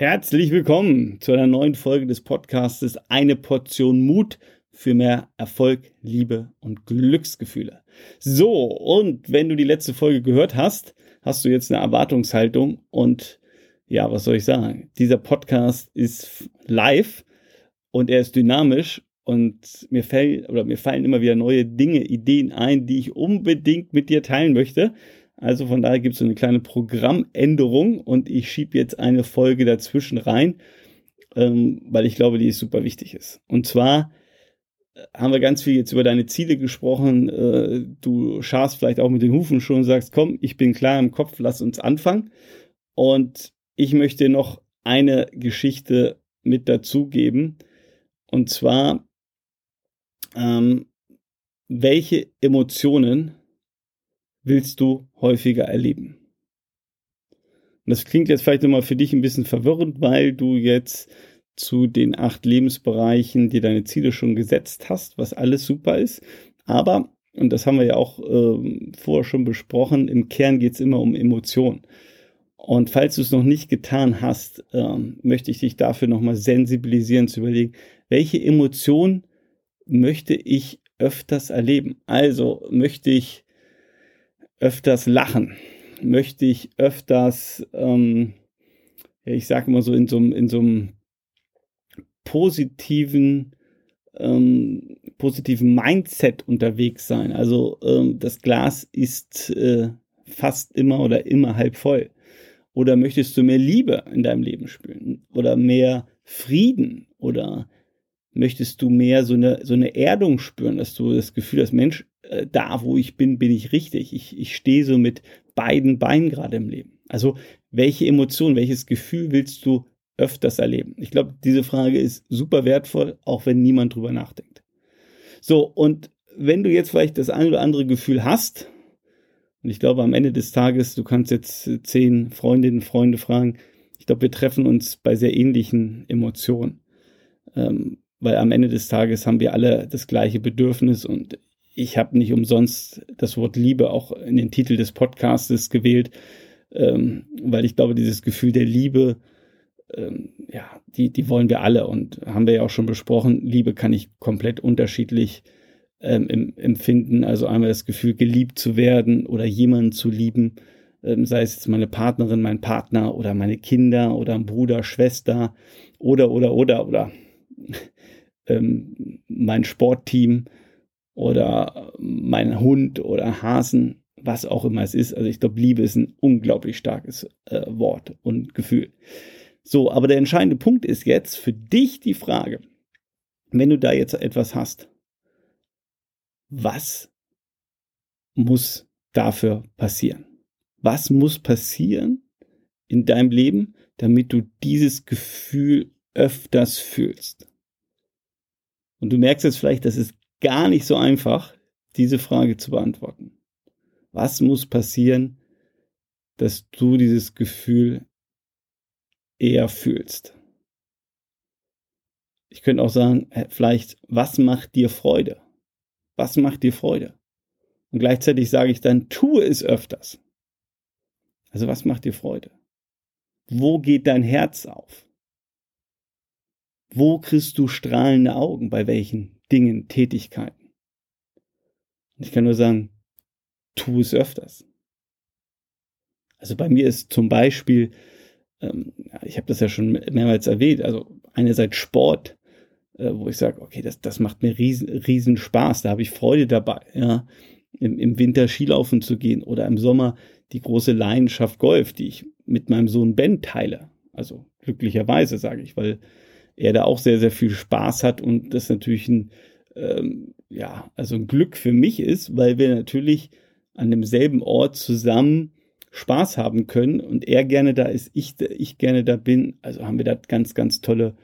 Herzlich willkommen zu einer neuen Folge des Podcasts Eine Portion Mut für mehr Erfolg, Liebe und Glücksgefühle. So, und wenn du die letzte Folge gehört hast, hast du jetzt eine Erwartungshaltung und ja, was soll ich sagen? Dieser Podcast ist live und er ist dynamisch und mir fallen oder mir fallen immer wieder neue Dinge, Ideen ein, die ich unbedingt mit dir teilen möchte. Also von daher gibt es so eine kleine Programmänderung und ich schiebe jetzt eine Folge dazwischen rein, ähm, weil ich glaube, die ist super wichtig ist. Und zwar äh, haben wir ganz viel jetzt über deine Ziele gesprochen. Äh, du scharst vielleicht auch mit den Hufen schon und sagst, komm, ich bin klar im Kopf, lass uns anfangen. Und ich möchte noch eine Geschichte mit dazugeben. Und zwar, ähm, welche Emotionen willst du häufiger erleben? Und das klingt jetzt vielleicht nochmal für dich ein bisschen verwirrend, weil du jetzt zu den acht Lebensbereichen dir deine Ziele schon gesetzt hast, was alles super ist. Aber, und das haben wir ja auch äh, vorher schon besprochen, im Kern geht es immer um Emotionen. Und falls du es noch nicht getan hast, äh, möchte ich dich dafür nochmal sensibilisieren, zu überlegen, welche Emotion möchte ich öfters erleben? Also möchte ich öfters lachen? Möchte ich öfters, ähm, ich sage immer so, in so, in so einem positiven, ähm, positiven Mindset unterwegs sein? Also ähm, das Glas ist äh, fast immer oder immer halb voll. Oder möchtest du mehr Liebe in deinem Leben spüren? Oder mehr Frieden? Oder möchtest du mehr so eine, so eine Erdung spüren, dass du das Gefühl hast, Mensch, äh, da wo ich bin, bin ich richtig. Ich, ich stehe so mit beiden Beinen gerade im Leben. Also welche Emotion, welches Gefühl willst du öfters erleben? Ich glaube, diese Frage ist super wertvoll, auch wenn niemand drüber nachdenkt. So, und wenn du jetzt vielleicht das ein oder andere Gefühl hast, und ich glaube, am Ende des Tages, du kannst jetzt zehn Freundinnen, Freunde fragen, ich glaube, wir treffen uns bei sehr ähnlichen Emotionen. Ähm, weil am Ende des Tages haben wir alle das gleiche Bedürfnis und ich habe nicht umsonst das Wort Liebe auch in den Titel des Podcastes gewählt, ähm, weil ich glaube, dieses Gefühl der Liebe, ähm, ja, die, die wollen wir alle und haben wir ja auch schon besprochen, Liebe kann ich komplett unterschiedlich ähm, empfinden. Also einmal das Gefühl, geliebt zu werden oder jemanden zu lieben, ähm, sei es jetzt meine Partnerin, mein Partner oder meine Kinder oder ein Bruder, Schwester oder, oder, oder, oder ähm, mein Sportteam oder mein Hund oder Hasen, was auch immer es ist. Also ich glaube, Liebe ist ein unglaublich starkes äh, Wort und Gefühl. So, aber der entscheidende Punkt ist jetzt für dich die Frage, wenn du da jetzt etwas hast, was muss dafür passieren? Was muss passieren in deinem Leben, damit du dieses Gefühl öfters fühlst? Und du merkst jetzt vielleicht, das ist gar nicht so einfach, diese Frage zu beantworten. Was muss passieren, dass du dieses Gefühl eher fühlst? Ich könnte auch sagen, äh, vielleicht, was macht dir Freude? Was macht dir Freude? Und gleichzeitig sage ich dann, tue es öfters. Also was macht dir Freude? Wo geht dein Herz auf? Wo kriegst du strahlende Augen? Bei welchen Dingen, Tätigkeiten? Ich kann nur sagen, tu es öfters. Also bei mir ist zum Beispiel, ähm, ich habe das ja schon mehrmals erwähnt, also einerseits Sport, äh, wo ich sage, okay, das, das macht mir riesen, riesen Spaß, da habe ich Freude dabei, ja, im, im Winter Skilaufen zu gehen oder im Sommer die große Leidenschaft Golf, die ich mit meinem Sohn Ben teile. Also glücklicherweise sage ich, weil er da auch sehr, sehr viel Spaß hat und das natürlich ein, ähm, ja, also ein Glück für mich ist, weil wir natürlich an demselben Ort zusammen Spaß haben können und er gerne da ist, ich, ich gerne da bin. Also haben wir da ganz, ganz tolle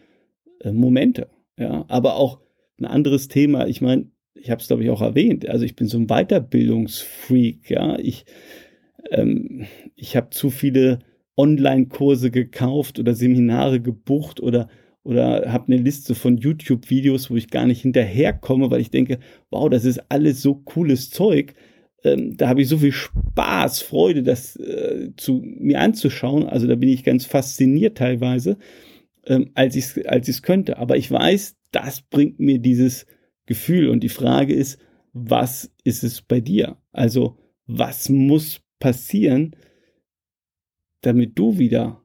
äh, Momente. Ja, aber auch ein anderes Thema. Ich meine, ich habe es glaube ich auch erwähnt. Also ich bin so ein Weiterbildungsfreak. Ja, ich ähm, ich habe zu viele Online-Kurse gekauft oder Seminare gebucht oder oder habe eine Liste von YouTube-Videos, wo ich gar nicht hinterherkomme, weil ich denke, wow, das ist alles so cooles Zeug. ähm, da habe ich so viel Spaß, Freude, das äh, zu mir anzuschauen. Also da bin ich ganz fasziniert teilweise, ähm, als ich es als ich's könnte. Aber ich weiß, das bringt mir dieses Gefühl. Und die Frage ist, was ist es bei dir? Also was muss passieren, damit du wieder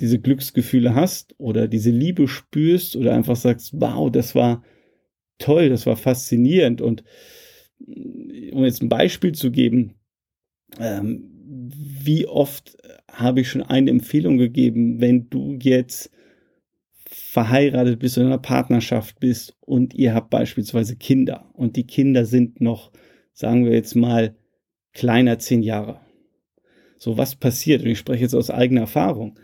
diese Glücksgefühle hast oder diese Liebe spürst oder einfach sagst, wow, das war toll, das war faszinierend. Und um jetzt ein Beispiel zu geben, ähm, wie oft habe ich schon eine Empfehlung gegeben, wenn du jetzt verheiratet bist oder in einer Partnerschaft bist und ihr habt beispielsweise Kinder und die Kinder sind noch, sagen wir jetzt mal, kleiner zehn Jahre. So, was passiert? Und ich spreche jetzt aus eigener Erfahrung.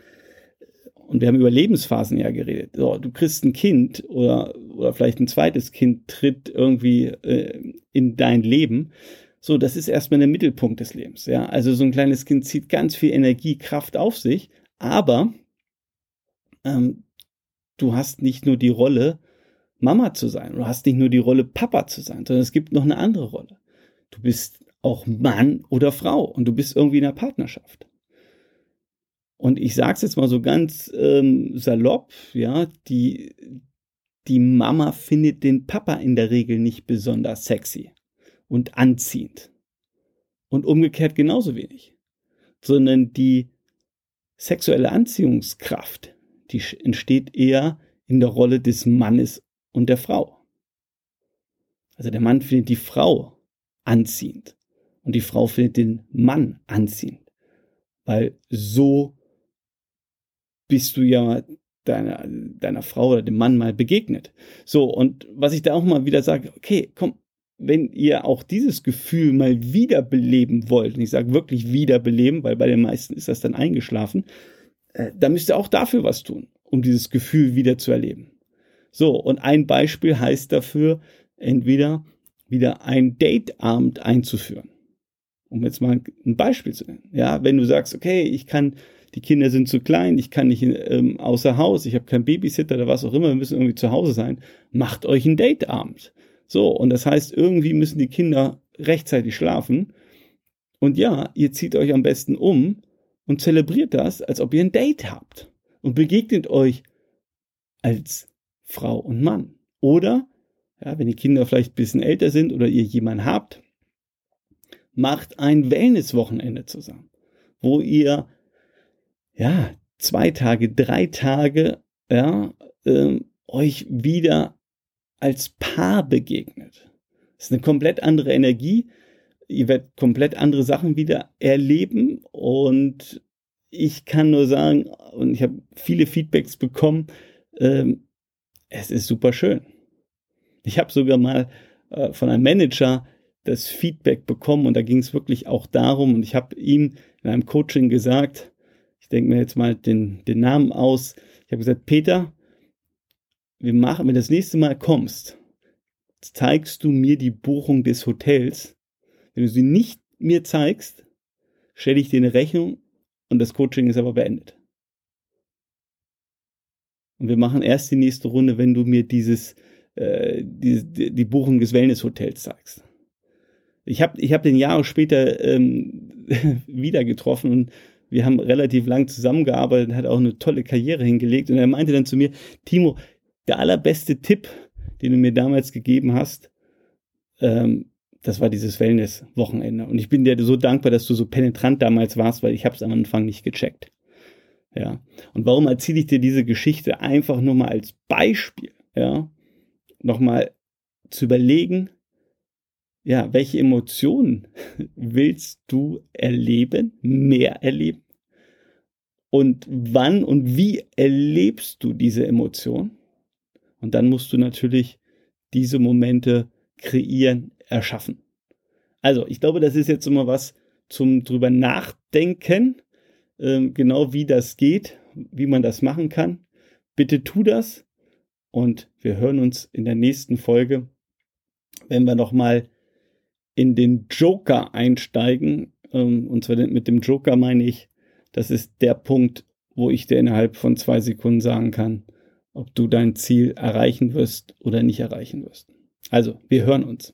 Und wir haben über Lebensphasen ja geredet. So, du kriegst ein Kind oder, oder vielleicht ein zweites Kind tritt irgendwie äh, in dein Leben. So, das ist erstmal der Mittelpunkt des Lebens. Ja, also so ein kleines Kind zieht ganz viel Energie, Kraft auf sich, aber ähm, du hast nicht nur die Rolle, Mama zu sein, du hast nicht nur die Rolle, Papa zu sein, sondern es gibt noch eine andere Rolle. Du bist auch Mann oder Frau und du bist irgendwie in einer Partnerschaft. Und ich sage es jetzt mal so ganz ähm, salopp, ja, die, die Mama findet den Papa in der Regel nicht besonders sexy und anziehend. Und umgekehrt genauso wenig. Sondern die sexuelle Anziehungskraft, die entsteht eher in der Rolle des Mannes und der Frau. Also der Mann findet die Frau anziehend und die Frau findet den Mann anziehend. Weil so bist du ja deiner, deiner Frau oder dem Mann mal begegnet. So, und was ich da auch mal wieder sage, okay, komm, wenn ihr auch dieses Gefühl mal wiederbeleben wollt, und ich sage wirklich wiederbeleben, weil bei den meisten ist das dann eingeschlafen, äh, dann müsst ihr auch dafür was tun, um dieses Gefühl wieder zu erleben. So, und ein Beispiel heißt dafür, entweder wieder ein Dateabend einzuführen. Um jetzt mal ein Beispiel zu nennen. Ja, wenn du sagst, okay, ich kann die Kinder sind zu klein, ich kann nicht ähm, außer Haus, ich habe keinen Babysitter oder was auch immer, wir müssen irgendwie zu Hause sein, macht euch ein Dateabend. So, und das heißt, irgendwie müssen die Kinder rechtzeitig schlafen. Und ja, ihr zieht euch am besten um und zelebriert das, als ob ihr ein Date habt. Und begegnet euch als Frau und Mann. Oder, ja, wenn die Kinder vielleicht ein bisschen älter sind oder ihr jemanden habt, macht ein Wellnesswochenende zusammen, wo ihr ja, zwei Tage, drei Tage, ja, ähm, euch wieder als Paar begegnet. Das ist eine komplett andere Energie. Ihr werdet komplett andere Sachen wieder erleben und ich kann nur sagen, und ich habe viele Feedbacks bekommen, ähm, es ist super schön. Ich habe sogar mal äh, von einem Manager das Feedback bekommen und da ging es wirklich auch darum und ich habe ihm in einem Coaching gesagt, denke mir jetzt mal den, den Namen aus. Ich habe gesagt, Peter, wir machen, wenn du das nächste Mal kommst, zeigst du mir die Buchung des Hotels. Wenn du sie nicht mir zeigst, stelle ich dir eine Rechnung und das Coaching ist aber beendet. Und wir machen erst die nächste Runde, wenn du mir dieses, äh, die, die Buchung des Wellness-Hotels zeigst. Ich habe ich hab den Jahre später ähm, wieder getroffen und wir haben relativ lang zusammengearbeitet, hat auch eine tolle Karriere hingelegt. Und er meinte dann zu mir, Timo, der allerbeste Tipp, den du mir damals gegeben hast, ähm, das war dieses Wellness-Wochenende. Und ich bin dir so dankbar, dass du so penetrant damals warst, weil ich habe es am Anfang nicht gecheckt. Ja. Und warum erzähle ich dir diese Geschichte? Einfach nur mal als Beispiel, ja, nochmal zu überlegen, ja, welche Emotionen willst du erleben, mehr erleben? Und wann und wie erlebst du diese Emotion? Und dann musst du natürlich diese Momente kreieren, erschaffen. Also, ich glaube, das ist jetzt immer was zum drüber nachdenken, äh, genau wie das geht, wie man das machen kann. Bitte tu das und wir hören uns in der nächsten Folge, wenn wir nochmal in den Joker einsteigen. Ähm, und zwar mit dem Joker meine ich, das ist der Punkt, wo ich dir innerhalb von zwei Sekunden sagen kann, ob du dein Ziel erreichen wirst oder nicht erreichen wirst. Also, wir hören uns.